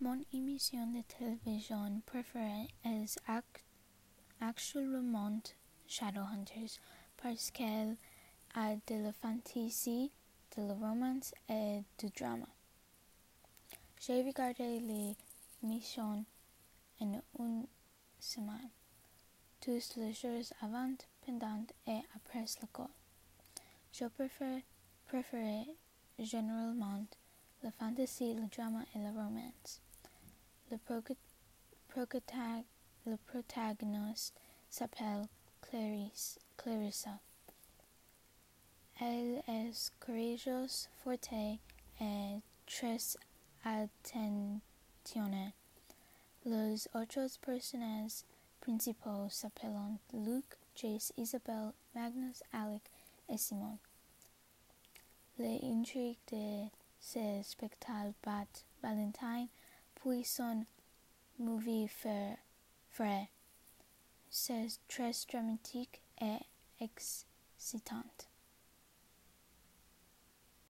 Mon émission de télévision préférée est actuellement Shadowhunters parce qu'elle a de la fantasy, de la romance et du drama. J'ai regardé l'émission en une semaine, tous les jours avant, pendant et après l'école. Je préfère, préfère généralement la fantasy, le drama et la romance. Le, protag le protagoniste s'appelle Clarice, Clarissa. Elle est courageuse, forte et très attentionnée. Los otros personajes principaux s'appellent Luke, Jace, Isabel, Magnus, Alec et Simon. Les de ces spectacles Valentine, puis son movie fait vrai. C'est très dramatique et excitante.